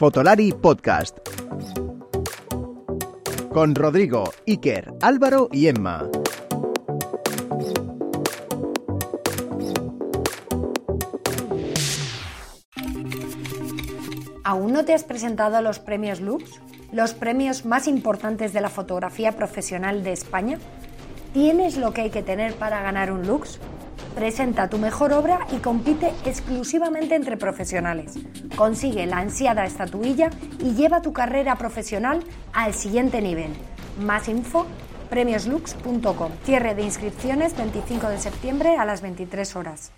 Fotolari Podcast. Con Rodrigo, Iker, Álvaro y Emma. ¿Aún no te has presentado a los premios Lux? ¿Los premios más importantes de la fotografía profesional de España? ¿Tienes lo que hay que tener para ganar un Lux? Presenta tu mejor obra y compite exclusivamente entre profesionales. Consigue la ansiada estatuilla y lleva tu carrera profesional al siguiente nivel. Más info premioslux.com. Cierre de inscripciones 25 de septiembre a las 23 horas.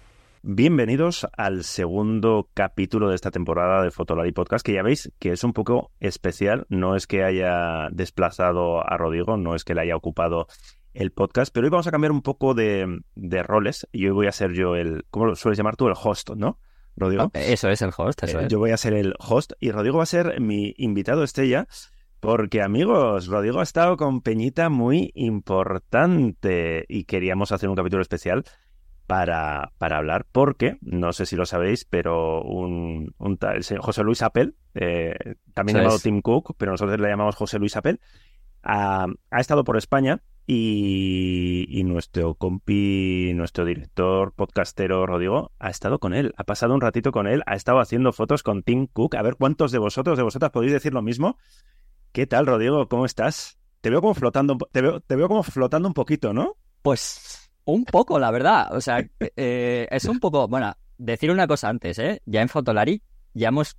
Bienvenidos al segundo capítulo de esta temporada de Fotolari Podcast, que ya veis que es un poco especial. No es que haya desplazado a Rodrigo, no es que le haya ocupado el podcast, pero hoy vamos a cambiar un poco de, roles y hoy voy a ser yo el, ¿cómo lo sueles llamar tú? El host, ¿no? Rodrigo. eso es el host, eso eh, es. Yo voy a ser el host y Rodrigo va a ser mi invitado estrella. Porque amigos, Rodrigo ha estado con Peñita muy importante y queríamos hacer un capítulo especial para, para hablar, porque, no sé si lo sabéis, pero un, un tal, José Luis Apple, eh, también llamado Tim Cook, pero nosotros le llamamos José Luis Apple, ha, ha estado por España y, nuestro compi, nuestro director podcastero Rodrigo, ha estado con él, ha pasado un ratito con él, ha estado haciendo fotos con Tim Cook. A ver cuántos de vosotros, de vosotras podéis decir lo mismo. ¿Qué tal, Rodrigo? ¿Cómo estás? Te veo como flotando, te veo, te veo como flotando un poquito, ¿no? Pues un poco, la verdad. O sea, eh, es un poco, bueno, decir una cosa antes, ¿eh? Ya en Fotolari ya hemos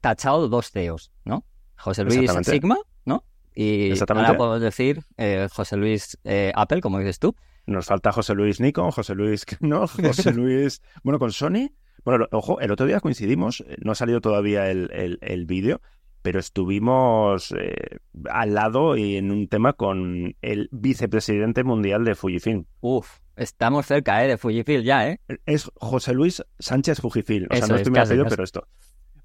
tachado dos CEOs, ¿no? José Luis Sigma, ¿no? Y ahora podemos decir eh, José Luis eh, Apple, como dices tú. Nos falta José Luis Nikon, José Luis, ¿no? José Luis, bueno, con Sony. Bueno, ojo, el otro día coincidimos, eh, no ha salido todavía el, el, vídeo, pero estuvimos al lado y en un tema con el vicepresidente mundial de Fujifilm. Uf, estamos cerca ¿eh? de Fujifilm ya, ¿eh? Es José Luis Sánchez Fujifilm. O sea, no estoy muy apellido, pero esto.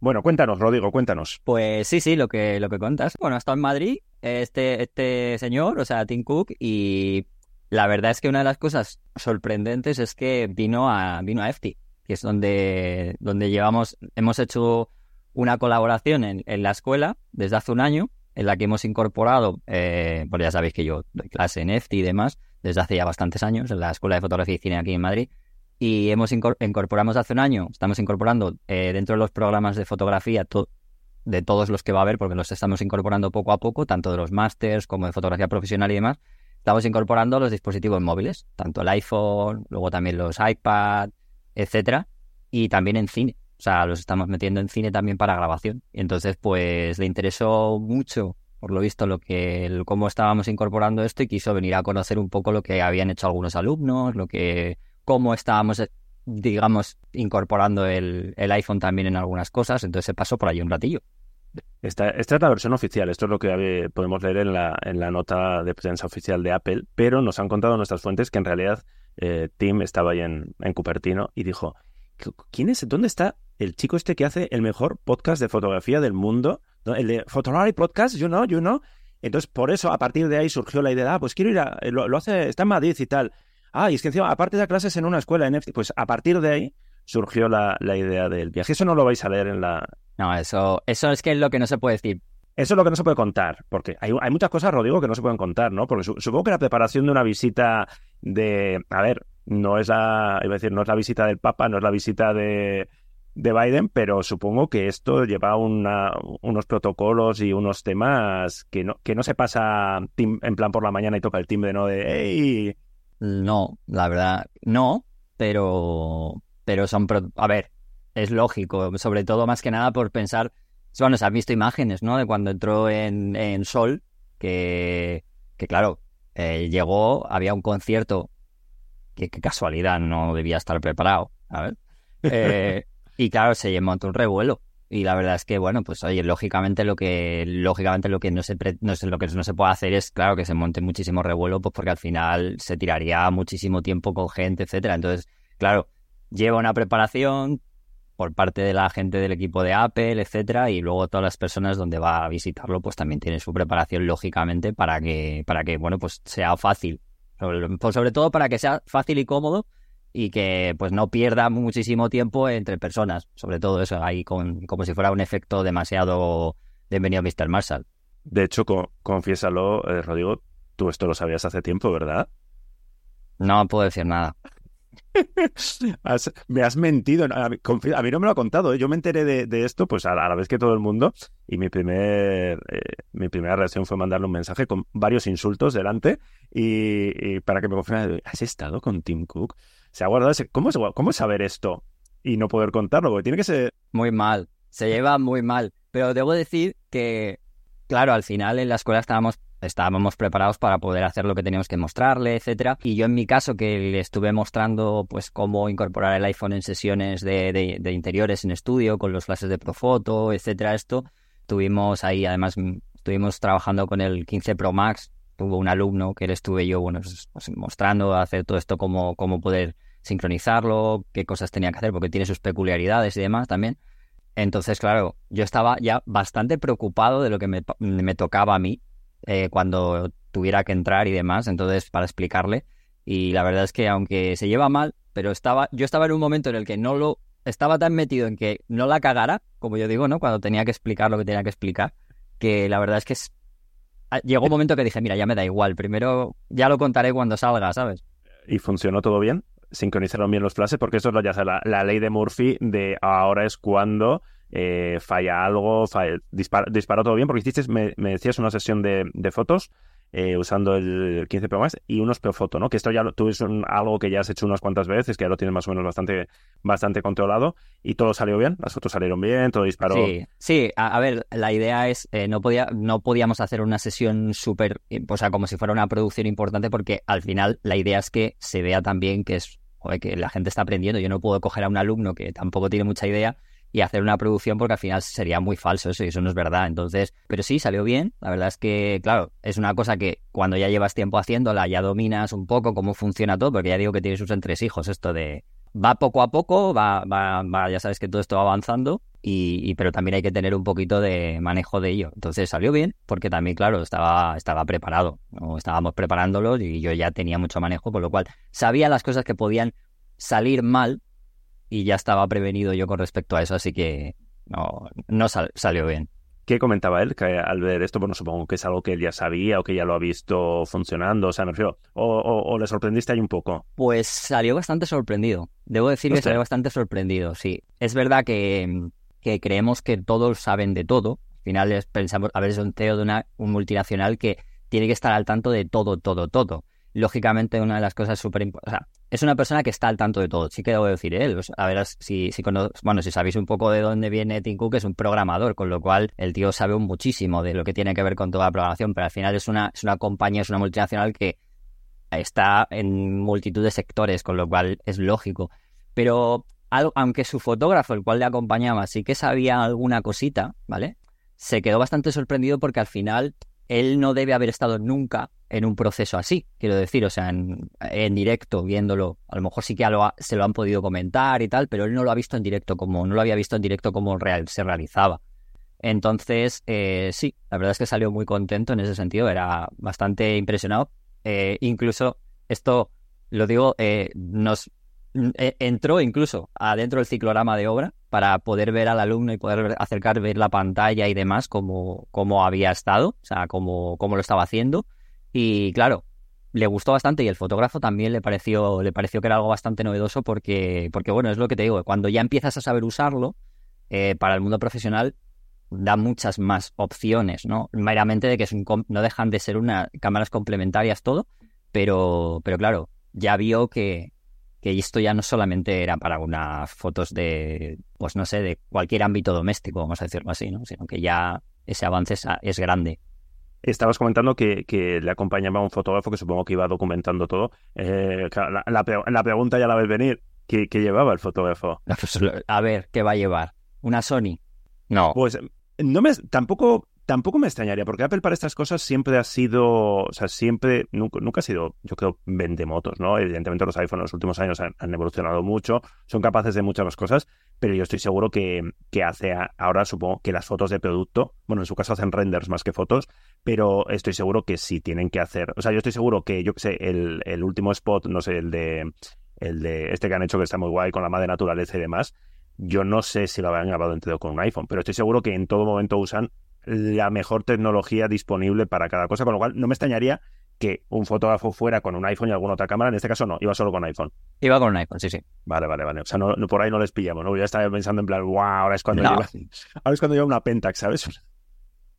Bueno, cuéntanos, Rodrigo, cuéntanos. Pues sí, sí, lo que, lo que cuentas. Bueno, estado en Madrid este, este señor, o sea, Tim Cook, y la verdad es que una de las cosas sorprendentes es que vino a, vino a EFTI, que es donde, donde llevamos, hemos hecho una colaboración en, en la escuela desde hace un año, en la que hemos incorporado, eh, pues ya sabéis que yo doy clase en EFTI y demás, desde hace ya bastantes años, en la Escuela de Fotografía y Cine aquí en Madrid, y hemos incorporamos hace un año, estamos incorporando eh, dentro de los programas de fotografía de todos los que va a haber, porque los estamos incorporando poco a poco, tanto de los másters como de fotografía profesional y demás, estamos incorporando los dispositivos móviles, tanto el iPhone, luego también los iPad, etcétera, y también en cine. O sea, los estamos metiendo en cine también para grabación. Y entonces, pues le interesó mucho, por lo visto, lo que cómo estábamos incorporando esto y quiso venir a conocer un poco lo que habían hecho algunos alumnos, lo que cómo estábamos, eh, digamos, incorporando el, iPhone también en algunas cosas, entonces se pasó por ahí un ratillo. Esta, esta, es la versión oficial, esto es lo que podemos leer en la, en la nota de prensa oficial de Apple, pero nos han contado nuestras fuentes que en realidad eh, Tim estaba ahí en, en, Cupertino y dijo, ¿quién es? ¿Dónde está el chico este que hace el mejor podcast de fotografía del mundo? El de Photography Podcast, you know, you know. Entonces, por eso, a partir de ahí surgió la idea, ah, pues quiero ir a, lo, lo hace, está en Madrid y tal. Ah, y es que encima, aparte de clases en una escuela en EFTI, pues a partir de ahí surgió la, idea del viaje. Eso no lo vais a leer en la... No, eso, eso es que es lo que no se puede decir. Eso es lo que no se puede contar, porque hay, hay muchas cosas, Rodrigo, que no se pueden contar, ¿no? Porque supongo que la preparación de una visita de... A ver, no es la... Iba a decir, no es la visita del Papa, no es la visita de, de Biden, pero supongo que esto lleva una, unos protocolos y unos temas que no, que no se pasa en plan por la mañana y toca el timbre, ¿no? De, hey, no, la verdad, no, pero, pero son, a ver, es lógico, sobre todo más que nada por pensar, bueno, se han visto imágenes, ¿no? De cuando entró en, en Sol, que, que claro, eh, llegó, había un concierto, que, casualidad, no debía estar preparado, a ver, eh, y claro, se montó un revuelo. Y la verdad es que, bueno, pues oye, lógicamente lo que, lógicamente lo que no se, no lo que no se puede hacer es, claro, que se monte muchísimo revuelo, pues porque al final se tiraría muchísimo tiempo con gente, etcétera. Entonces, claro, lleva una preparación por parte de la gente del equipo de Apple, etcétera, y luego todas las personas donde va a visitarlo, pues también tienen su preparación, lógicamente, para que, para que, bueno, pues sea fácil. Sobre todo para que sea fácil y cómodo y que pues no pierda muchísimo tiempo entre personas, sobre todo eso, ahí con, como si fuera un efecto demasiado bienvenido Mr. Marshall. De hecho, confiésalo, eh, Rodrigo, tú esto lo sabías hace tiempo, ¿verdad? No puedo decir nada. me has mentido. A mí, no me lo ha contado. ¿eh? Yo me enteré de, esto pues a la, vez que todo el mundo y mi, primer, eh, mi primera reacción fue mandarle un mensaje con varios insultos delante y, para que me confirmara, ¿has estado con Tim Cook? Se ha. ¿Cómo, ¿Cómo saber esto y no poder contarlo? Porque tiene que ser... Muy mal. Se lleva muy mal. Pero debo decir que, claro, al final en la escuela estábamos estábamos preparados para poder hacer lo que teníamos que mostrarle, etcétera. Y yo en mi caso, que le estuve mostrando pues cómo incorporar el iPhone en sesiones de, de, interiores en estudio, con los flashes de Profoto, etcétera, esto, tuvimos ahí, además, estuvimos trabajando con el 15 Pro Max, tuvo un alumno que le estuve yo, bueno, pues, pues, mostrando hacer todo esto, cómo, cómo poder sincronizarlo, qué cosas tenía que hacer, porque tiene sus peculiaridades y demás también. Entonces, claro, yo estaba ya bastante preocupado de lo que me, me tocaba a mí, eh, cuando tuviera que entrar y demás, entonces para explicarle. Y la verdad es que aunque se lleva mal, pero estaba, yo estaba en un momento en el que no lo, estaba tan metido en que no la cagara, como yo digo, ¿no? Cuando tenía que explicar lo que tenía que explicar, que la verdad es que llegó un momento que dije, mira, ya me da igual, primero ya lo contaré cuando salga, ¿sabes? ¿Y funcionó todo bien? ¿Sincronizaron bien los flashes? Porque eso es lo, ya la, la ley de Murphy de ahora es cuando eh, falla algo, disparó todo bien, porque hiciste, me, decías, una sesión de, fotos eh, usando el 15 Pro Max y unos foto ¿no? Que esto ya lo, tú es algo que ya has hecho unas cuantas veces, que ya lo tienes más o menos bastante, bastante controlado y todo salió bien, las fotos salieron bien, todo disparó. Sí, sí, a, ver, la idea es, eh, no, podía, no podíamos hacer una sesión súper, o sea, como si fuera una producción importante, porque al final la idea es que se vea también que es, que la gente está aprendiendo. Yo no puedo coger a un alumno que tampoco tiene mucha idea y hacer una producción porque al final sería muy falso eso y eso no es verdad. Entonces, pero sí, salió bien. La verdad es que, claro, es una cosa que cuando ya llevas tiempo haciéndola, ya dominas un poco cómo funciona todo, porque ya digo que tienes sus entresijos, esto de va poco a poco, va, va, va ya sabes que todo esto va avanzando, y, pero también hay que tener un poquito de manejo de ello. Entonces salió bien, porque también, claro, estaba, estaba preparado, ¿no? estábamos preparándolo y yo ya tenía mucho manejo, con lo cual sabía las cosas que podían salir mal y ya estaba prevenido yo con respecto a eso, así que no, no salió bien. ¿Qué comentaba él? Que al ver esto, bueno, supongo que es algo que él ya sabía o que ya lo ha visto funcionando, o sea, me refiero, o, le sorprendiste ahí un poco. Pues salió bastante sorprendido. Debo decir que salió bastante sorprendido, sí. Es verdad que, que creemos que todos saben de todo. Al final pensamos, a ver, es un CEO de una un multinacional que tiene que estar al tanto de todo, todo, todo lógicamente una de las cosas súper importantes, o sea, es una persona que está al tanto de todo, sí que debo decir él, a ver si, si bueno, si sabéis un poco de dónde viene Tim Cook, es un programador, con lo cual el tío sabe muchísimo de lo que tiene que ver con toda la programación, pero al final es una, es una compañía, es una multinacional que está en multitud de sectores, con lo cual es lógico. Pero aunque su fotógrafo, el cual le acompañaba, sí que sabía alguna cosita, ¿vale? Se quedó bastante sorprendido porque al final él no debe haber estado nunca en un proceso así, quiero decir, o sea, en, directo, viéndolo, a lo mejor sí que se lo han podido comentar y tal, pero él no lo ha visto en directo como, no lo había visto en directo como real, se realizaba. Entonces, eh, sí, la verdad es que salió muy contento en ese sentido, era bastante impresionado. Eh, incluso, esto lo digo, eh, nos entró incluso adentro del ciclorama de obra para poder ver al alumno y poder acercar, ver la pantalla y demás, como, como había estado, o sea, cómo, cómo lo estaba haciendo. Y claro, le gustó bastante y el fotógrafo también le pareció, le pareció que era algo bastante novedoso porque, porque bueno, es lo que te digo, cuando ya empiezas a saber usarlo, eh, para el mundo profesional da muchas más opciones, ¿no? Meramente de que es un, no dejan de ser unas cámaras complementarias todo, pero, pero claro, ya vio que, que esto ya no solamente era para unas fotos de, pues no sé, de cualquier ámbito doméstico, vamos a decirlo así, ¿no? Sino que ya ese avance es grande. Estabas comentando que, le acompañaba un fotógrafo que supongo que iba documentando todo. Eh, la, pregunta ya la ves venir. ¿Qué, llevaba el fotógrafo? A ver, ¿qué va a llevar? ¿Una Sony? No. Pues no me, tampoco, tampoco me extrañaría, porque Apple para estas cosas siempre ha sido, o sea, siempre, nunca, nunca ha sido, yo creo, vende motos, ¿no? Evidentemente los iPhones en los últimos años han, evolucionado mucho, son capaces de muchas más cosas, pero yo estoy seguro que, que hace ahora, supongo que las fotos de producto, bueno, en su caso hacen renders más que fotos, pero estoy seguro que sí tienen que hacer, o sea, yo estoy seguro que, yo que sé, el, el último spot, no sé, el de el de este que han hecho que está muy guay con la madre naturaleza y demás, yo no sé si lo habrán grabado entero con un iPhone, pero estoy seguro que en todo momento usan la mejor tecnología disponible para cada cosa, con lo cual no me extrañaría que un fotógrafo fuera con un iPhone y alguna otra cámara, en este caso no, iba solo con iPhone. Iba con un iPhone, sí, sí. Vale, vale, vale. O sea, no, no- por ahí no les pillamos, ¿no? Ya estaba pensando en plan, wow, ahora es cuando No. lleva, ahora es cuando lleva una Pentax, ¿sabes?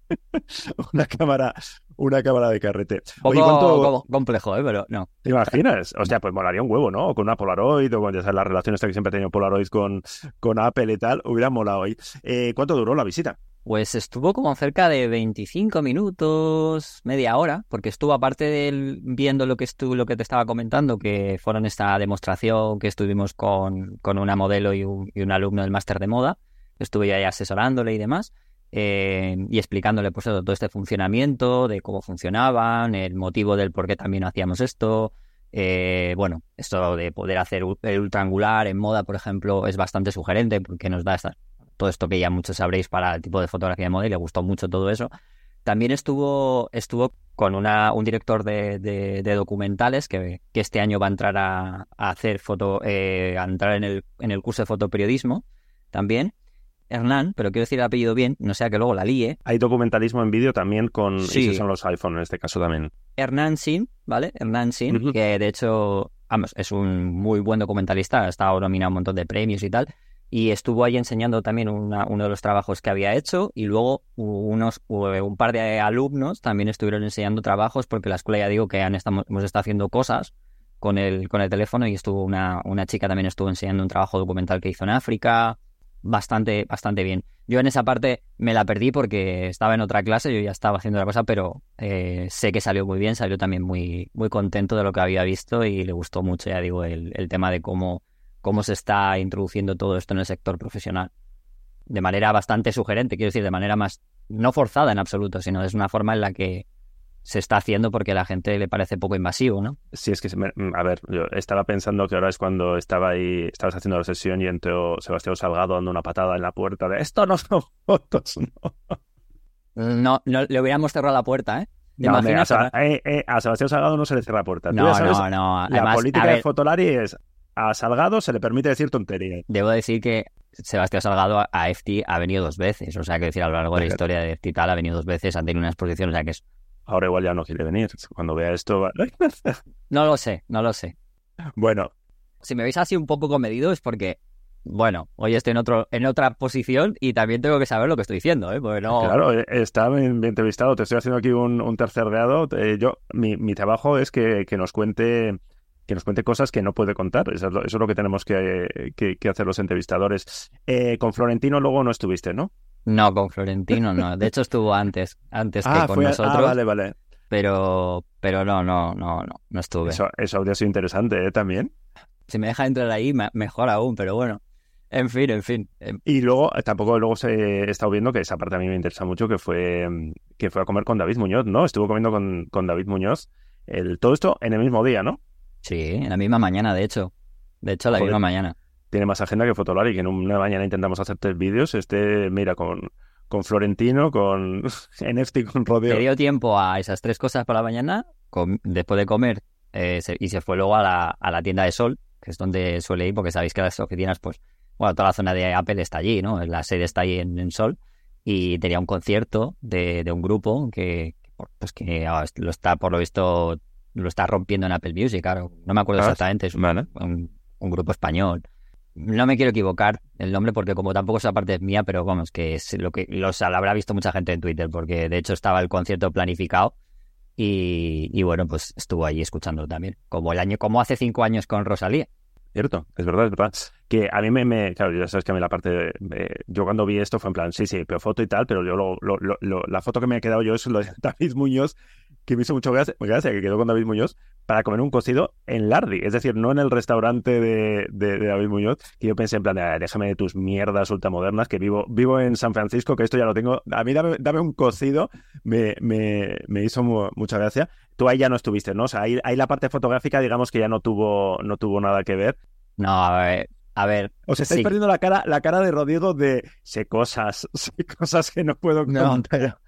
una cámara, una cámara de carrete. Oye, ¿cuánto complejo, ¿eh? Pero no. te imaginas? Hostia, pues molaría un huevo, ¿no? O con una Polaroid, o con ya sabes, las relaciones que siempre ha tenido Polaroid con, con Apple y tal, hubiera molado ahí. Eh, ¿Cuánto duró la visita? Pues estuvo como cerca de 25 minutos, media hora, porque estuvo aparte del viendo lo que estu- lo que te estaba comentando, que fueron esta demostración que estuvimos con, con una modelo y un, y un alumno del máster de moda, estuve ahí asesorándole y demás, eh, y explicándole pues todo este funcionamiento, de cómo funcionaban, el motivo del por qué también hacíamos esto. eh, bueno, esto de poder hacer el ultraangular en moda, por ejemplo, es bastante sugerente porque nos da esta, todo esto que ya muchos sabréis para el tipo de fotografía de moda y le gustó mucho todo eso. También estuvo, estuvo con una, un director de, de- de documentales que, que este año va a entrar a, a hacer foto, eh, a entrar en el, en el curso de fotoperiodismo también. Hernán, pero quiero decir el apellido bien, no sea que luego la líe. Hay documentalismo en vídeo también con, Sí. son los iPhone en este caso también. Hernán Sin, ¿vale? Hernán Sin, que de hecho, vamos, es un muy buen documentalista, ha estado nominado a un montón de premios y tal, y estuvo ahí enseñando también una- uno de los trabajos que había hecho, y luego unos, un par de alumnos también estuvieron enseñando trabajos, porque la escuela ya digo que han estamos, hemos estado haciendo cosas con el, con el teléfono, y estuvo una, una chica también estuvo enseñando un trabajo documental que hizo en África, bastante, bastante bien. Yo en esa parte me la perdí porque estaba en otra clase, yo ya estaba haciendo otra cosa, pero eh, sé que salió muy bien, salió también muy, muy contento de lo que había visto y le gustó mucho, ya digo, el, el tema de cómo, cómo se está introduciendo todo esto en el sector profesional. De manera bastante sugerente, quiero decir, de manera más, no forzada en absoluto, sino es una forma en la que se está haciendo porque a la gente le parece poco invasivo, ¿no? Sí, es que, se me- a ver, yo estaba pensando que ahora es cuando estaba ahí, estabas haciendo la sesión y entró Sebastián Salgado dando una patada en la puerta de esto no son fotos, ¿no? No, no le hubiéramos cerrado la puerta, ¿eh? ¿Te No, hombre, a, imaginas? Sa- eh, eh, a Sebastián Salgado no se le cierra la puerta. No, sabes, no, no. la política de Fotolari es a Salgado se le permite decir tonterías. Debo decir que Sebastián Salgado a- FT ha venido dos veces. O sea, que decir, a lo largo de la historia de FT y tal, ha venido dos veces, han tenido una exposición. O sea, que es. Ahora igual ya no quiere venir. Cuando vea esto va... No lo sé, no lo sé. Bueno, Si me veis así un poco comedido es porque, bueno, hoy estoy en otro en otra posición y también tengo que saber lo que estoy diciendo, ¿eh? Porque no. Claro, eh, está bien entrevistado. Te estoy haciendo aquí un, un tercer deado. Eh, yo, mi, mi trabajo es que, que nos cuente que nos cuente cosas que no puede contar. Eso es lo, eso es lo que tenemos que, que- que hacer los entrevistadores. Eh, con Florentino luego no estuviste, ¿no? No, con Florentino no. De hecho, estuvo antes, antes que con fue- nosotros. ah, vale, vale. Pero, pero no, no, no, no, no estuve. Eso, eso habría sido interesante, ¿eh? También. Si me deja entrar ahí, me- mejor aún, pero bueno. En fin, en fin. Eh, Y luego, eh, tampoco luego se he estado viendo, que esa parte a mí me interesa mucho, que fue, mm, que fue a comer con David Muñoz, ¿no? Estuvo comiendo con, con David Muñoz. El, todo esto en el mismo día, ¿no? Sí, en la misma mañana, de hecho. De hecho, la Joder. misma mañana. tiene más agenda que Fotolari, que en una mañana intentamos hacer tres vídeos, este, mira, con, con Florentino, con NFT, con Le Rodeo. dio tiempo a esas tres cosas por la mañana, después de comer, eh, se- y se fue luego a la, a la tienda de Sol, que es donde suele ir, porque sabéis que las oficinas, pues, bueno, toda la zona de Apple está allí, ¿no? La sede está ahí en, en Sol, y tenía un concierto de, de un grupo que, pues, que ah, lo está, por lo visto, lo está rompiendo en Apple Music, claro. No me acuerdo Ah, exactamente, es un, Vale. un, un grupo español. No me quiero equivocar el nombre porque como tampoco esa parte es mía, pero vamos, que es lo que los lo habrá visto mucha gente en Twitter, porque de hecho estaba el concierto planificado y, y bueno, pues estuvo ahí escuchándolo también. Como el año, como hace cinco años con Rosalía. Cierto, es verdad, es verdad. Que a mí me, me- claro, ya sabes que a mí la parte, de- yo cuando vi esto fue en plan, sí, sí, pero foto y tal, pero yo lo- lo- lo- la foto que me ha quedado yo es lo de David Muñoz, que me hizo mucho gracia, gracia, que quedó con David Muñoz para comer un cocido en Lardi, es decir, no en el restaurante de, de- de David Muñoz, que yo pensé en plan, "Ah, déjame de tus mierdas ultramodernas, que vivo, vivo en San Francisco, que esto ya lo tengo, a mí dame, dame un cocido, me, me, me hizo mu- mucha gracia. Tú ahí ya no estuviste, ¿no? O sea, ahí, ahí la parte fotográfica, digamos que ya no tuvo, no tuvo nada que ver. No, a ver, a ver. Os estáis Sí. perdiendo la cara, la cara de Rodrigo de sé cosas, sé cosas que no puedo No. contar.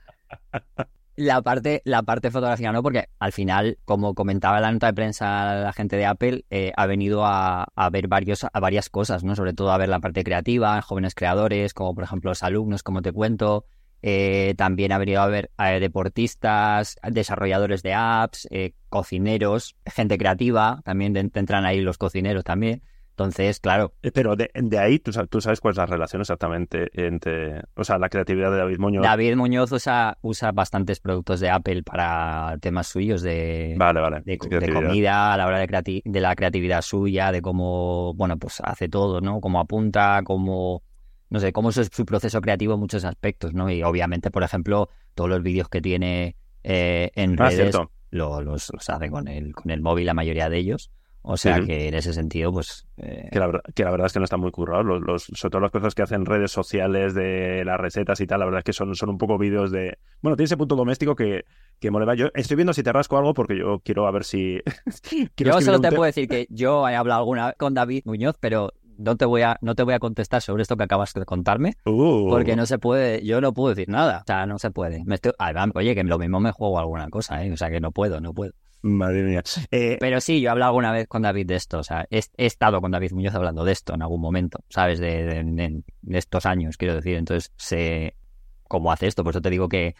La parte, la parte fotográfica no, porque al final, como comentaba la nota de prensa la gente de Apple, eh, ha venido a, a, ver varios, a varias cosas, ¿no? Sobre todo a ver la parte creativa, jóvenes creadores, como por ejemplo los alumnos, como te cuento. Eh, también ha venido a ver eh, deportistas, desarrolladores de apps, cocineros, gente creativa, también entran ahí los cocineros también. Entonces, claro. Eh, pero de, ahí, ¿tú, tú, sabes cuál es la relación exactamente entre, o sea, la creatividad de David Muñoz. David Muñoz usa, usa bastantes productos de Apple para temas suyos de, vale, vale. de, comida, a la hora de, de la creatividad suya, de cómo, bueno, pues hace todo, ¿no? Cómo apunta, cómo, no sé, cómo es su proceso creativo en muchos aspectos, ¿no? Y obviamente, por ejemplo, todos los vídeos que tiene eh, en ah, redes los, los hace con el, con el móvil, la mayoría de ellos. O sea que en ese sentido, pues... Eh, que, la, verdad es que no está muy currado. Los, sobre todo las cosas que hacen redes sociales de las recetas y tal, la verdad es que son, son un poco vídeos de... Bueno, tiene ese punto doméstico que, que moleva. Yo estoy viendo si te rasco algo porque yo quiero a ver si... yo solo te puedo decir que yo he hablado alguna vez con David Muñoz, pero no te voy a no te voy a contestar sobre esto que acabas de contarme uh. porque no se puede yo no puedo decir nada o sea no se puede me estoy, oye que lo mismo me juego alguna cosa ¿eh? o sea que no puedo no puedo Madre mía. Eh, Pero sí, yo he hablado alguna vez con David de esto. O sea, he, estado con David Muñoz hablando de esto en algún momento, ¿sabes? De, estos años, quiero decir. Entonces, sé cómo hace esto. Por eso te digo que,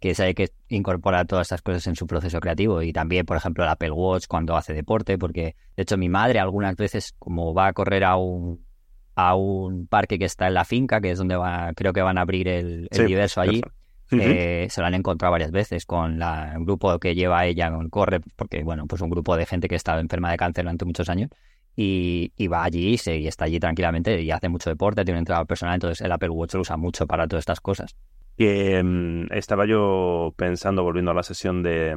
que sabe que incorpora todas estas cosas en su proceso creativo. Y también, por ejemplo, el Apple Watch cuando hace deporte. Porque, de hecho, mi madre algunas veces, como va a correr a un a un parque que está en la finca, que es donde va, creo que van a abrir el, universo allí. Eh, se lo han encontrado varias veces con la, el grupo que lleva ella con Corre, porque bueno, pues un grupo de gente que está enferma de cáncer durante muchos años y, va allí y, se, está allí tranquilamente y hace mucho deporte, tiene un entrenador personal, entonces el Apple Watch lo usa mucho para todas estas cosas que mm, estaba yo pensando, volviendo a la sesión de,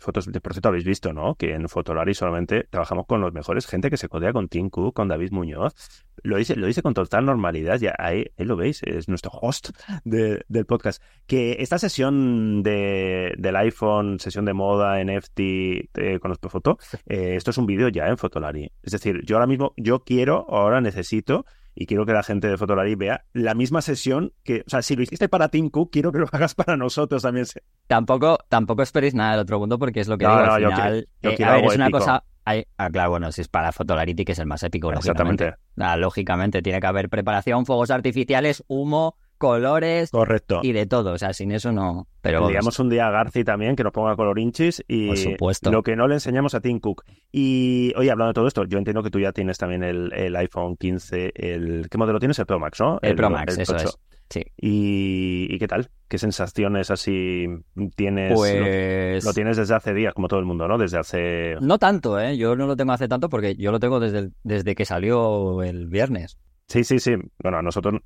fotos, de, por cierto habéis visto, ¿no? Que en Fotolari solamente trabajamos con los mejores, gente que se codea con Tim Cook, con David Muñoz, lo dice, lo dice con total normalidad, ya ahí, lo veis, es nuestro host del podcast. Que esta sesión de, del iPhone, sesión de moda, NFT, eh, con los foto, eh, esto es un vídeo ya en Fotolari. Es decir, yo ahora mismo, yo quiero, ahora necesito y quiero que la gente de Fotolari vea la misma sesión que, o sea, si lo hiciste para Tim Cook, quiero que lo hagas para nosotros también. Tampoco, tampoco esperéis nada del otro mundo porque es lo que digo al final. Eh, a ver, es una cosa. ah, claro, bueno, si es para Fotolarity, que es el más épico, Exactamente. Ah, lógicamente, tiene que haber preparación, fuegos artificiales, humo, colores Correcto. y de todo. O sea, sin eso no. Pero digamos un día a Garci también que nos ponga colorinchis y Por supuesto. lo que no le enseñamos a Tim Cook. Y oye, hablando de todo esto, yo entiendo que tú ya tienes también el, iPhone 15, el ¿qué modelo tienes? El Pro Max, ¿no? El, Pro Max, eso es. Sí. ¿Y, qué tal? ¿Qué sensaciones así tienes? Pues... Lo, tienes desde hace días, como todo el mundo, ¿no? Desde hace... No tanto, ¿eh? Yo no lo tengo hace tanto porque yo lo tengo desde, desde que salió el viernes. Sí, sí, sí. Bueno, a nosotros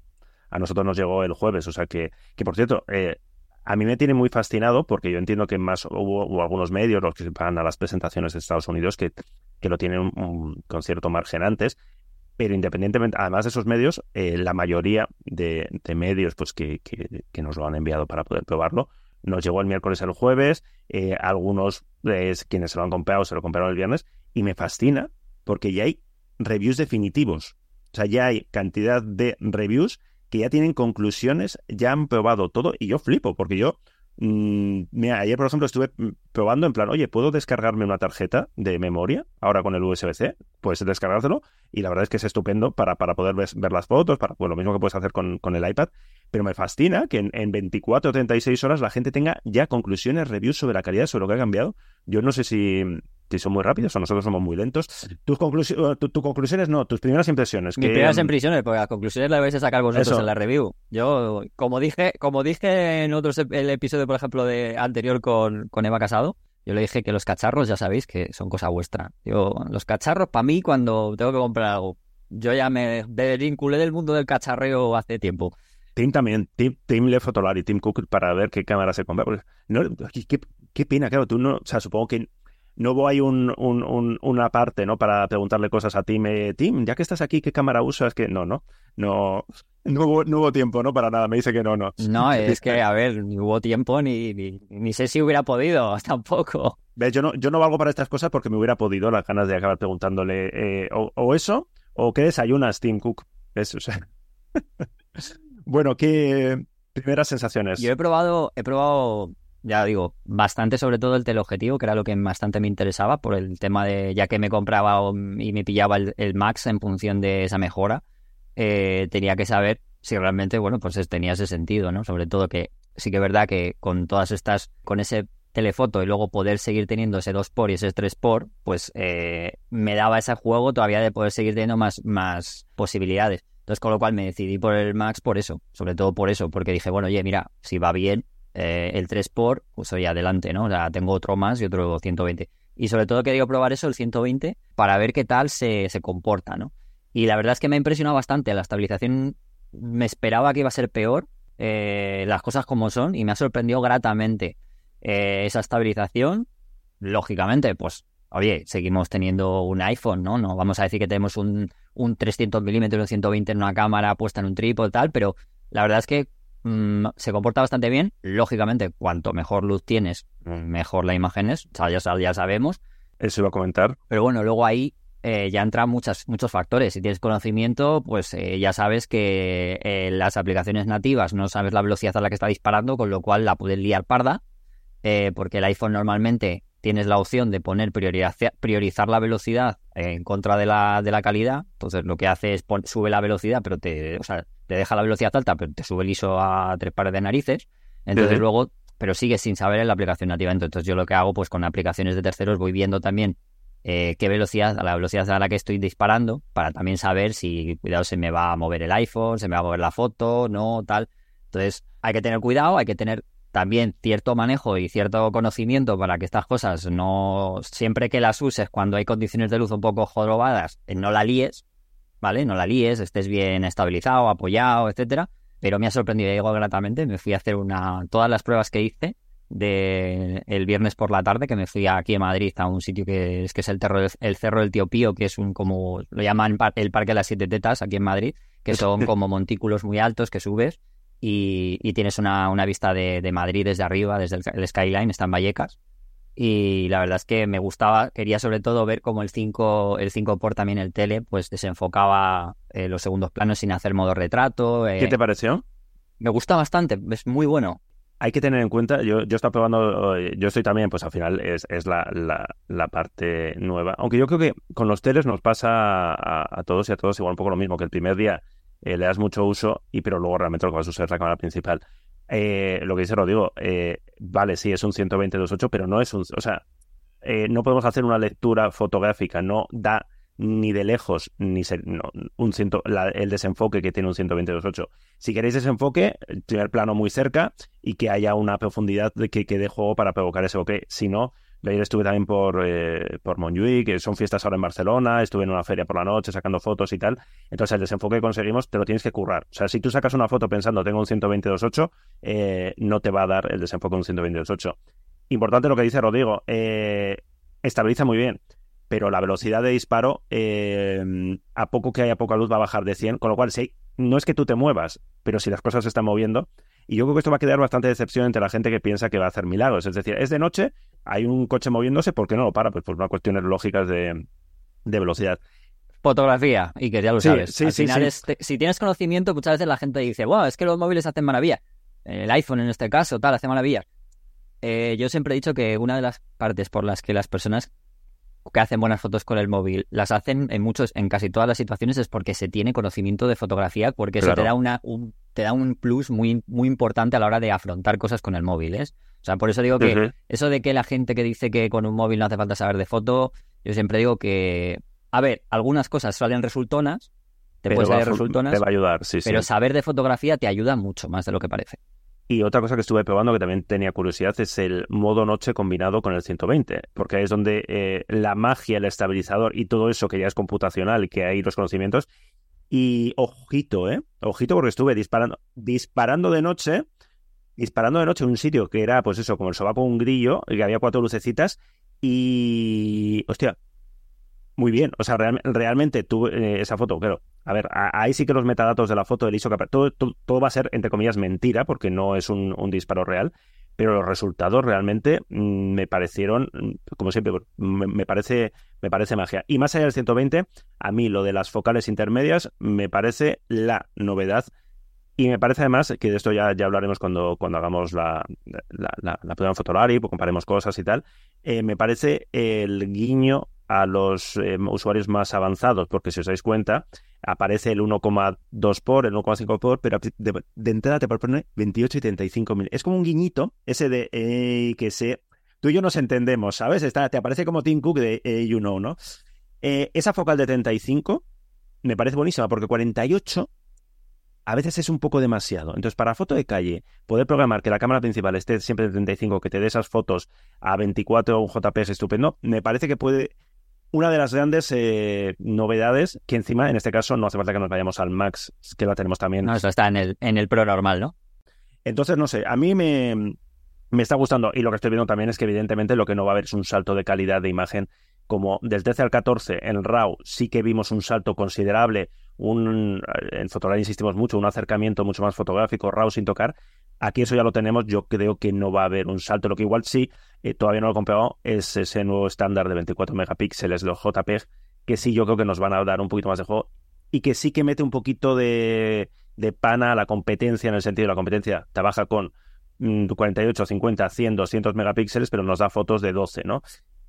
a nosotros nos llegó el jueves. O sea que, que por cierto, eh, a mí me tiene muy fascinado porque yo entiendo que más hubo, algunos medios, los que van a las presentaciones de Estados Unidos, que, que lo tienen con cierto margen antes. Pero independientemente, además de esos medios, eh, la mayoría de, medios pues que, que, nos lo han enviado para poder probarlo, nos llegó el miércoles el jueves, eh, algunos quienes se lo han comprado se lo compraron el viernes, y me fascina porque ya hay reviews definitivos. O sea, ya hay cantidad de reviews que ya tienen conclusiones, ya han probado todo y yo flipo, porque yo, mmm, mira, ayer por ejemplo estuve mm, probando en plan, oye, ¿puedo descargarme una tarjeta de memoria ahora con el USB-C? Puedes descargárselo y la verdad es que es estupendo para, para poder ver, las fotos, para pues, lo mismo que puedes hacer con, con el iPad, pero me fascina que en, en 24 o 36 horas la gente tenga ya conclusiones, reviews sobre la calidad, sobre lo que ha cambiado. Yo no sé si, si son muy rápidos o nosotros somos muy lentos. Tus conclusiones, tu, conclusiones no, tus primeras impresiones. Mis primeras impresiones, porque las conclusiones las vais a sacar vosotros en la review. Yo, como dije, como dije en otros el episodio, por ejemplo, de anterior con, con Eva Casado, yo le dije que los cacharros, ya sabéis, que son cosa vuestra. Yo, los cacharros, para mí, cuando tengo que comprar algo, yo ya me desvinculé del mundo del cacharreo hace tiempo. Tim también, Tim, Tim Le y Tim Cook para ver qué cámara se compra. no, qué, qué, pena, claro, tú no, o sea, supongo que no hay un, un, una parte, ¿no? Para preguntarle cosas a Tim, eh, Tim, ya que estás aquí, ¿qué cámara usas? Que no, no, no, no hubo, no hubo tiempo, ¿no? Para nada, me dice que no, no. No, es que, a ver, ni hubo tiempo ni, ni, sé si hubiera podido, tampoco. ¿Ves? Yo no, yo no valgo para estas cosas porque me hubiera podido las ganas de acabar preguntándole eh, o, eso, o qué desayunas, Tim Cook. Eso, o sea. Bueno, ¿qué primeras sensaciones? Yo he probado, he probado ya digo, bastante sobre todo el teleobjetivo, que era lo que bastante me interesaba, por el tema de, ya que me compraba y me pillaba el, Max en función de esa mejora, eh, tenía que saber si realmente, bueno, pues tenía ese sentido, ¿no? Sobre todo que sí que es verdad que con todas estas, con ese telefoto y luego poder seguir teniendo ese 2 por y ese 3 por, pues eh, me daba ese juego todavía de poder seguir teniendo más, más posibilidades. Entonces, con lo cual me decidí por el Max por eso, sobre todo por eso, porque dije, bueno, oye, mira, si va bien eh, el 3 por, pues oye, adelante, ¿no? O sea, tengo otro más y otro 120. Y sobre todo quería probar eso, el 120, para ver qué tal se, se comporta, ¿no? Y la verdad es que me ha impresionado bastante. La estabilización me esperaba que iba a ser peor, eh, las cosas como son, y me ha sorprendido gratamente eh, esa estabilización. Lógicamente, pues, oye, seguimos teniendo un iPhone, ¿no? No vamos a decir que tenemos un, un 300 milímetros, un 120 en una cámara puesta en un trípode, tal, pero la verdad es que mm, se comporta bastante bien. Lógicamente, cuanto mejor luz tienes, mejor la imagen es, ya, ya sabemos. Eso iba a comentar. Pero bueno, luego ahí eh, ya entran muchas, muchos factores. Si tienes conocimiento, pues eh, ya sabes que eh, las aplicaciones nativas no sabes la velocidad a la que está disparando, con lo cual la puedes liar parda, porque el iPhone normalmente tienes la opción de poner priorizar la velocidad en contra de la, de la calidad. Entonces lo que hace es sube la velocidad, pero te, o sea, te deja la velocidad alta, pero te sube el ISO a tres pares de narices. Entonces luego, pero sigues sin saber en la aplicación nativa. Entonces yo lo que hago, pues con aplicaciones de terceros voy viendo también eh, qué velocidad, a la velocidad a la que estoy disparando, para también saber si, cuidado, se me va a mover el iPhone, se me va a mover la foto, no, tal. Entonces, hay que tener cuidado, hay que tener también cierto manejo y cierto conocimiento para que estas cosas no, siempre que las uses cuando hay condiciones de luz un poco jorobadas, eh, no la líes, ¿vale? No la líes, estés bien estabilizado, apoyado, etcétera. Pero me ha sorprendido, digo gratamente, me fui a hacer una, todas las pruebas que hice, de el viernes por la tarde que me fui aquí a Madrid a un sitio que es que es el, el Cerro del Tío Pío, que es un como lo llaman el Parque de las Siete Tetas aquí en Madrid, que son como montículos muy altos que subes y, tienes una, una vista de, Madrid desde arriba, desde el, skyline, está en Vallecas. Y la verdad es que me gustaba, quería sobre todo ver cómo el 5 el 5 por también el tele pues desenfocaba eh, los segundos planos sin hacer modo retrato. ¿Qué te eh, pareció? Me gusta bastante, es muy bueno hay que tener en cuenta, yo, yo estoy probando, yo estoy también, pues al final es, es la, la, parte nueva. Aunque yo creo que con los teles nos pasa a, todos y a todos igual un poco lo mismo, que el primer día eh, le das mucho uso, y pero luego realmente lo que vas a usar es la cámara principal. Eh, lo que dice Rodrigo, eh, vale, sí, es un 120-2.8, pero no es un... O sea, no podemos hacer una lectura fotográfica, no da ni de lejos ni un ciento, el desenfoque que tiene un 122.8. Si queréis desenfoque, primer plano muy cerca y que haya una profundidad de que, quede juego para provocar ese bokeh. Si no, ayer estuve también por, eh, por Montjuic, que son fiestas ahora en Barcelona, estuve en una feria por la noche sacando fotos y tal. Entonces el desenfoque que conseguimos te lo tienes que currar. O sea, si tú sacas una foto pensando tengo un 122.8, eh, no te va a dar el desenfoque un 122.8. Importante lo que dice Rodrigo, eh, estabiliza muy bien pero la velocidad de disparo, eh, a poco que haya poca luz, va a bajar de 100, con lo cual no es que tú te muevas, pero si las cosas se están moviendo, y yo creo que esto va a quedar bastante decepción entre la gente que piensa que va a hacer milagros. Es decir, es de noche, hay un coche moviéndose, ¿por qué no lo para? Pues por cuestiones lógicas de, velocidad. Fotografía, y que ya lo sabes. Sí, Al final, si tienes conocimiento, muchas veces la gente dice, wow, es que los móviles hacen maravillas. El iPhone en este caso, tal, hace maravillas. Eh, yo siempre he dicho que una de las partes por las que las personas que hacen buenas fotos con el móvil las hacen en muchos, en casi todas las situaciones es porque se tiene conocimiento de fotografía, porque eso te da una, un, te da un plus muy, muy importante a la hora de afrontar cosas con el móvil, ¿eh? O sea, por eso digo que eso de que la gente que dice que con un móvil no hace falta saber de foto, yo siempre digo que, a ver, algunas cosas salen resultonas, te puedes salir resultonas, te va a ayudar, sí, pero saber de fotografía te ayuda mucho más de lo que parece. Y otra cosa que estuve probando que también tenía curiosidad es el modo noche combinado con el 120, porque es donde eh, la magia, el estabilizador y todo eso que ya es computacional, que hay los conocimientos. Y ojito, ¿eh? Ojito porque estuve disparando, disparando de noche, disparando de noche en un sitio que era, pues eso, como el sobaco un grillo, y que había cuatro lucecitas y... Hostia, muy bien. O sea, realmente tuve eh, esa foto, claro. A ver, ahí sí que los metadatos de la foto del ISO todo, todo, va a ser, entre comillas, mentira, porque no es un, disparo real, pero los resultados realmente mm, me parecieron, mm, como siempre, me, parece, me parece magia. Y más allá del 120, a mí lo de las focales intermedias me parece la novedad Y me parece además que de esto ya, ya hablaremos cuando, cuando hagamos la, la prueba en Fotolari, pues comparemos cosas y tal. Eh, me parece el guiño a los eh, usuarios más avanzados, porque si os dais cuenta, aparece el 1,2 por, el 1,5 por, pero de, entrada te propone 28 y 35 mil. Es como un guiñito, ese de que se... Tú y yo nos entendemos, ¿sabes? Está, te aparece como Tim Cook de eh, You Know, ¿no? Eh, esa focal de 35 me parece buenísima, porque 48 a veces es un poco demasiado. Entonces, para foto de calle, poder programar que la cámara principal esté siempre de 35, que te dé esas fotos a 24 o un JPG estupendo, me parece que puede una de las grandes eh, novedades, que encima, en este caso, no hace falta que nos vayamos al Max, que la tenemos también. No, eso está en el, en el Pro normal, ¿no? Entonces, no sé, a mí me, me está gustando y lo que estoy viendo también es que evidentemente lo que no va a haber es un salto de calidad de imagen como del 13 al 14 en RAW sí que vimos un salto considerable, un en Fotolari insistimos mucho, un acercamiento mucho más fotográfico, RAW sin tocar. Aquí eso ya lo tenemos, yo creo que no va a haber un salto, lo que igual sí, eh, todavía no lo he comprobado, es ese nuevo estándar de 24 megapíxeles, los JPEG, que sí yo creo que nos van a dar un poquito más de juego y que sí que mete un poquito de, de pana a la competencia en el sentido de la competencia trabaja con 48, 50, 100, 200 megapíxeles, pero nos da fotos de 12, ¿no?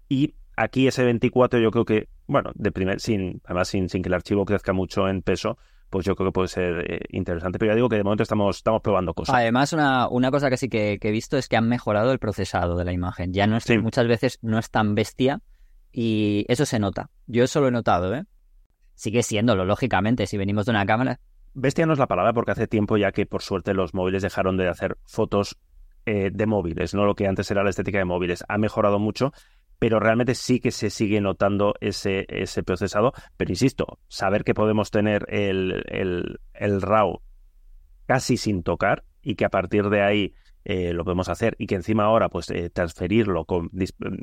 Y aquí ese 24 yo creo que, bueno, de primer, sin, además sin, sin que el archivo crezca mucho en peso, pues yo creo que puede ser eh, interesante. Pero ya digo que de momento estamos, estamos probando cosas. Además, una, una cosa que sí que, que, he visto es que han mejorado el procesado de la imagen. Ya no es, sí. muchas veces no es tan bestia y eso se nota. Yo eso lo he notado, ¿eh? Sigue siéndolo, lógicamente, si venimos de una cámara. Bestia no es la palabra porque hace tiempo ya que por suerte los móviles dejaron de hacer fotos eh, de móviles, no lo que antes era la estética de móviles. Ha mejorado mucho, pero realmente sí que se sigue notando ese, ese procesado. Pero insisto, saber que podemos tener el, el, el RAW casi sin tocar y que a partir de ahí eh, lo podemos hacer y que encima ahora pues eh, transferirlo, con,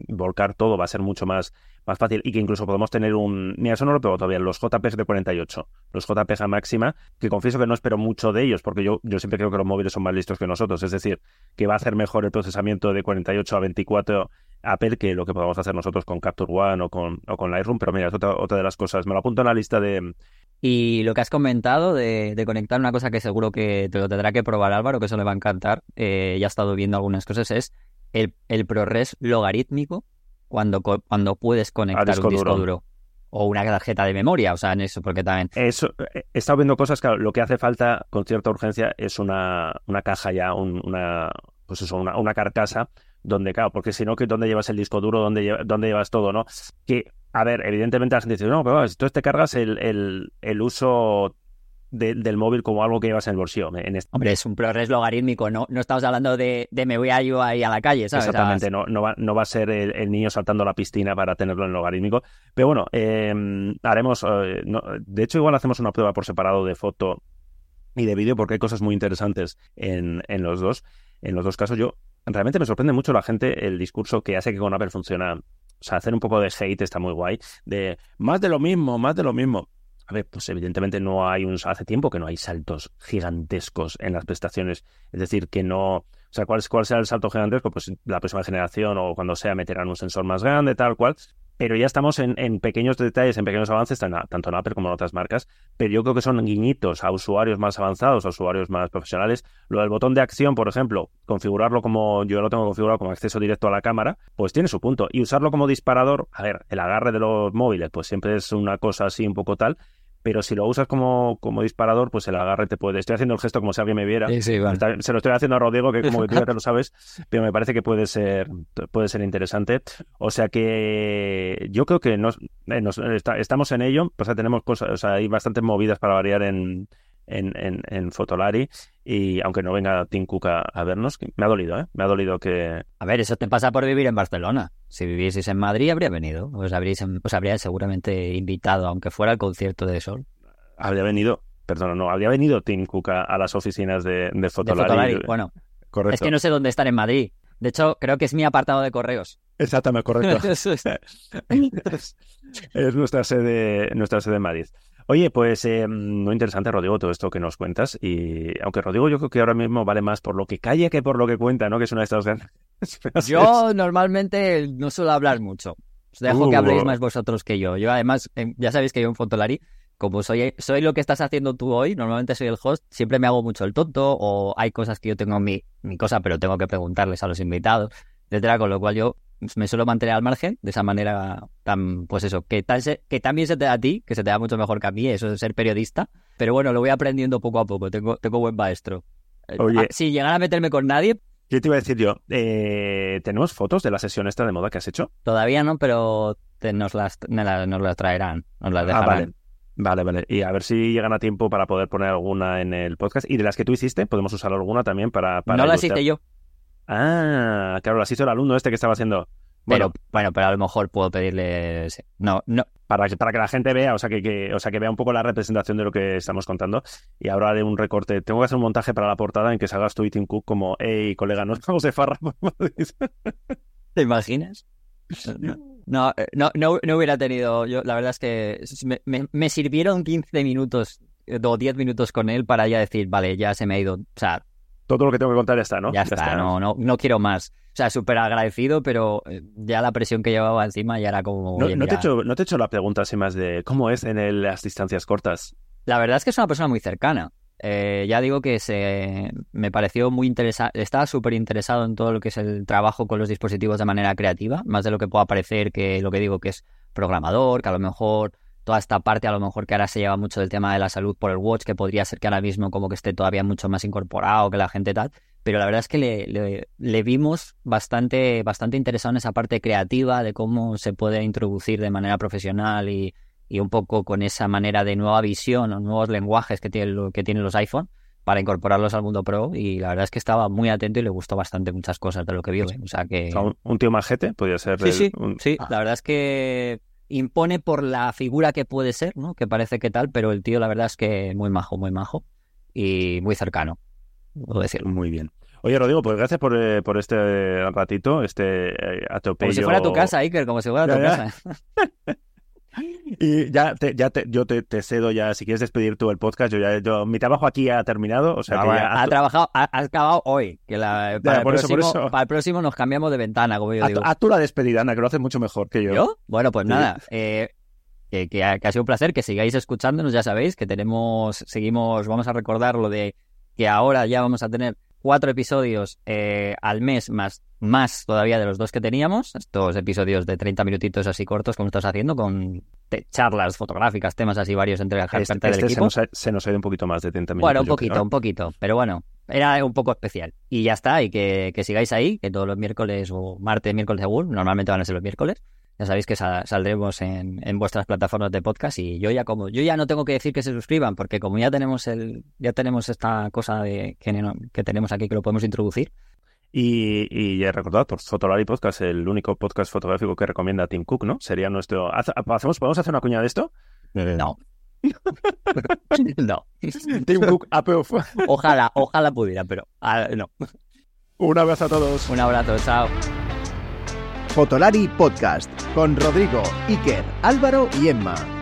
volcar todo va a ser mucho más, más fácil y que incluso podemos tener un... Mira, eso no lo pego todavía, los JPEG de 48, los JPEG a máxima, que confieso que no espero mucho de ellos porque yo, yo siempre creo que los móviles son más listos que nosotros, es decir, que va a hacer mejor el procesamiento de 48 a 24 Apple que lo que podamos hacer nosotros con Capture One o con, o con Lightroom, pero mira, es otra, otra de las cosas. Me lo apunto en la lista de, y lo que has comentado de, de, conectar una cosa que seguro que te lo tendrá que probar Álvaro, que eso le va a encantar, eh, ya he estado viendo algunas cosas, es el, el ProRes logarítmico cuando, cuando puedes conectar disco un disco duro. duro. O una tarjeta de memoria, o sea, en eso, porque también... Eso, he estado viendo cosas que lo que hace falta con cierta urgencia es una, una caja ya, un, una, pues eso, una, una carcasa donde, claro, porque si no, ¿dónde llevas el disco duro? ¿Dónde, lleva, dónde llevas todo, no? Que a ver, evidentemente la gente dice, no, pero entonces te cargas el, el, el uso de, del móvil como algo que llevas en el bolsillo. En este... Hombre, es un progreso logarítmico, no, no estamos hablando de, de, me voy a yo ahí a la calle, ¿sabes? Exactamente, no, no, va, no va a ser el, el, niño saltando a la piscina para tenerlo en logarítmico. Pero bueno, eh, haremos, eh, no, de hecho igual hacemos una prueba por separado de foto y de vídeo porque hay cosas muy interesantes en, en los dos. En los dos casos yo realmente me sorprende mucho la gente el discurso que hace que con Apple funciona o sea, hacer un poco de hate está muy guay. De más de lo mismo, más de lo mismo. A ver, pues evidentemente no hay un. Hace tiempo que no hay saltos gigantescos en las prestaciones. Es decir, que no. O sea, ¿cuál, cuál será el salto gigantesco? Pues la próxima generación o cuando sea meterán un sensor más grande, tal cual pero ya estamos en, en, pequeños detalles, en pequeños avances, tanto en Apple como en otras marcas, pero yo creo que son guiñitos a usuarios más avanzados, a usuarios más profesionales. Lo del botón de acción, por ejemplo, configurarlo como yo lo tengo configurado como acceso directo a la cámara, pues tiene su punto. Y usarlo como disparador, a ver, el agarre de los móviles, pues siempre es una cosa así un poco tal, pero si lo usas como, como disparador, pues el agarre te puede. Estoy haciendo el gesto como si alguien me viera. Sí, sí, vale. Se lo estoy haciendo a Rodrigo, que como que tú ya te lo sabes, pero me parece que puede ser, puede ser interesante. O sea que yo creo que nos, eh, nos está, estamos en ello. O sea, tenemos cosas, o sea, hay bastantes movidas para variar en, en, en, en, Fotolari y aunque no venga Tim Cook a, a, vernos, me ha dolido, ¿eh? Me ha dolido que... A ver, eso te pasa por vivir en Barcelona. Si vivieseis en Madrid habría venido, os, habríais, os habría seguramente invitado, aunque fuera al concierto de Sol. Habría venido, perdón, no, habría venido Tim Cook a, a las oficinas de, de Fotolari. De Fotolari. Bueno, Correcto. es que no sé dónde están en Madrid. De hecho, creo que es mi apartado de correos. Exactamente, correcto. es nuestra sede, nuestra sede en Madrid. Oye, pues eh, muy interesante, Rodrigo, todo esto que nos cuentas. Y aunque Rodrigo yo creo que ahora mismo vale más por lo que calla que por lo que cuenta, ¿no? Que es una de estas grandes. yo normalmente no suelo hablar mucho. Os dejo uh, que habléis más vosotros que yo. Yo además, ya sabéis que yo en Fotolari como soy, soy lo que estás haciendo tú hoy, normalmente soy el host, siempre me hago mucho el tonto o hay cosas que yo tengo en mi, mi cosa, pero tengo que preguntarles a los invitados, etcétera, con lo cual yo me suelo mantener al margen de esa manera tan, pues eso, que, tan se- que también se te da a ti, que se te da mucho mejor que a mí, eso de ser periodista, pero bueno, lo voy aprendiendo poco a poco, tengo, tengo buen maestro. Eh, Oye. ah, Si llegara a meterme con nadie, ¿Qué te iba a decir yo? Eh, ¿Tenemos fotos de la sesión esta de moda que has hecho? todavía no, pero te- nos, las, nos las traerán, nos las Ah, dejarán. vale. Vale, vale. Y a ver si llegan a tiempo para poder poner alguna en el podcast. Y de las que tú hiciste, podemos usar alguna también para... para no las hice yo, Ah, claro, las hizo el alumno este que estaba haciendo. Bueno, pero bueno, pero a lo mejor puedo pedirle... No, no, para, que- para que la gente vea, o sea que, que- o sea, que vea un poco la representación de lo que estamos contando. Y ahora haré un recorte. Tengo que hacer un montaje para la portada en que salgas tú y Tim Cook como, hey, colega, nos vamos de farra por Madrid". ¿Te imaginas? No, eh, no, no, no hubiera tenido. Yo, la verdad es que me, me- me sirvieron 15 minutos eh, o 10 minutos con él para ya decir, vale, ya se me ha ido. O sea, Todo lo que tengo que contar ya está, ¿no? ya está, no, no, no quiero más. O sea, súper agradecido, pero eh, ya la presión que llevaba encima ya era como. No, oye, no te he hecho, no te he hecho la pregunta así más de cómo es en el- las distancias cortas. La verdad es que es una persona muy cercana. Eh, ya digo que se me pareció muy interesante, estaba súper interesado en todo lo que es el trabajo con los dispositivos de manera creativa, más de lo que pueda parecer que lo que digo que es programador, que a lo mejor toda esta parte a lo mejor que ahora se lleva mucho del tema de la salud por el watch, que podría ser que ahora mismo como que esté todavía mucho más incorporado que la gente tal, pero la verdad es que le, le- le vimos bastante, bastante interesado en esa parte creativa de cómo se puede introducir de manera profesional y, y un poco con esa manera de nueva visión o nuevos lenguajes que tienen, lo- que tienen los iPhone para incorporarlos al mundo pro y la verdad es que estaba muy atento y le gustó bastante muchas cosas de lo que vio. ¿eh? O sea que... O sea, un, un tío majete podría ser. Sí, el- sí, un- sí, la verdad es que impone por la figura que puede ser, ¿no? Que parece que tal, pero el tío la verdad es que muy majo, muy majo y muy cercano, puedo decirlo. Muy bien. Oye, Rodrigo, pues gracias por, eh, por este ratito, este eh, atropello. Como si fuera tu casa, Iker, como si fuera tu casa. Y ya, te, ya te, yo te, te cedo ya, si quieres despedir tú el podcast, yo ya, yo, mi trabajo aquí ha terminado, o sea Ah, que bueno, ya ha trabajado, ha, ha acabado hoy. Que la, para, el por eso, por próximo, eso. para el próximo nos cambiamos de ventana, como yo digo. haz tú la despedida, Ana, que lo haces mucho mejor que yo. ¿Yo? Bueno, pues Sí. nada. eh, que, que ha, que ha sido un placer que sigáis escuchándonos, ya sabéis que tenemos, seguimos, vamos a recordar lo de que ahora ya vamos a tener cuatro episodios eh, al mes más, más todavía de los dos que teníamos, estos episodios de 30 minutitos así cortos como estás haciendo, con te- charlas fotográficas, temas así varios entre la Este, gente del este se, equipo. nos ha, se nos ha ido un poquito más de 30 minutos. Bueno, un poquito, creo. un poquito, pero bueno, era un poco especial. Y ya está, y que, que sigáis ahí, que todos los miércoles o martes, miércoles según, normalmente van a ser los miércoles. Ya sabéis que sa- saldremos en, en vuestras plataformas de podcast y yo ya como yo ya no tengo que decir que se suscriban porque como ya tenemos el ya tenemos esta cosa de que, tenemos aquí que lo podemos introducir. Y, y ya recordad, por Fotolari Podcast, el único podcast fotográfico que recomienda Tim Cook, ¿no? Sería nuestro... ¿Hacemos, ¿Podemos hacer una cuña de esto? No. no. Tim Cook, approve. Ojalá, ojalá pudiera, pero ah, no. Un abrazo a todos. Un abrazo, chao. Fotolari Podcast con Rodrigo, Iker, Álvaro y Emma.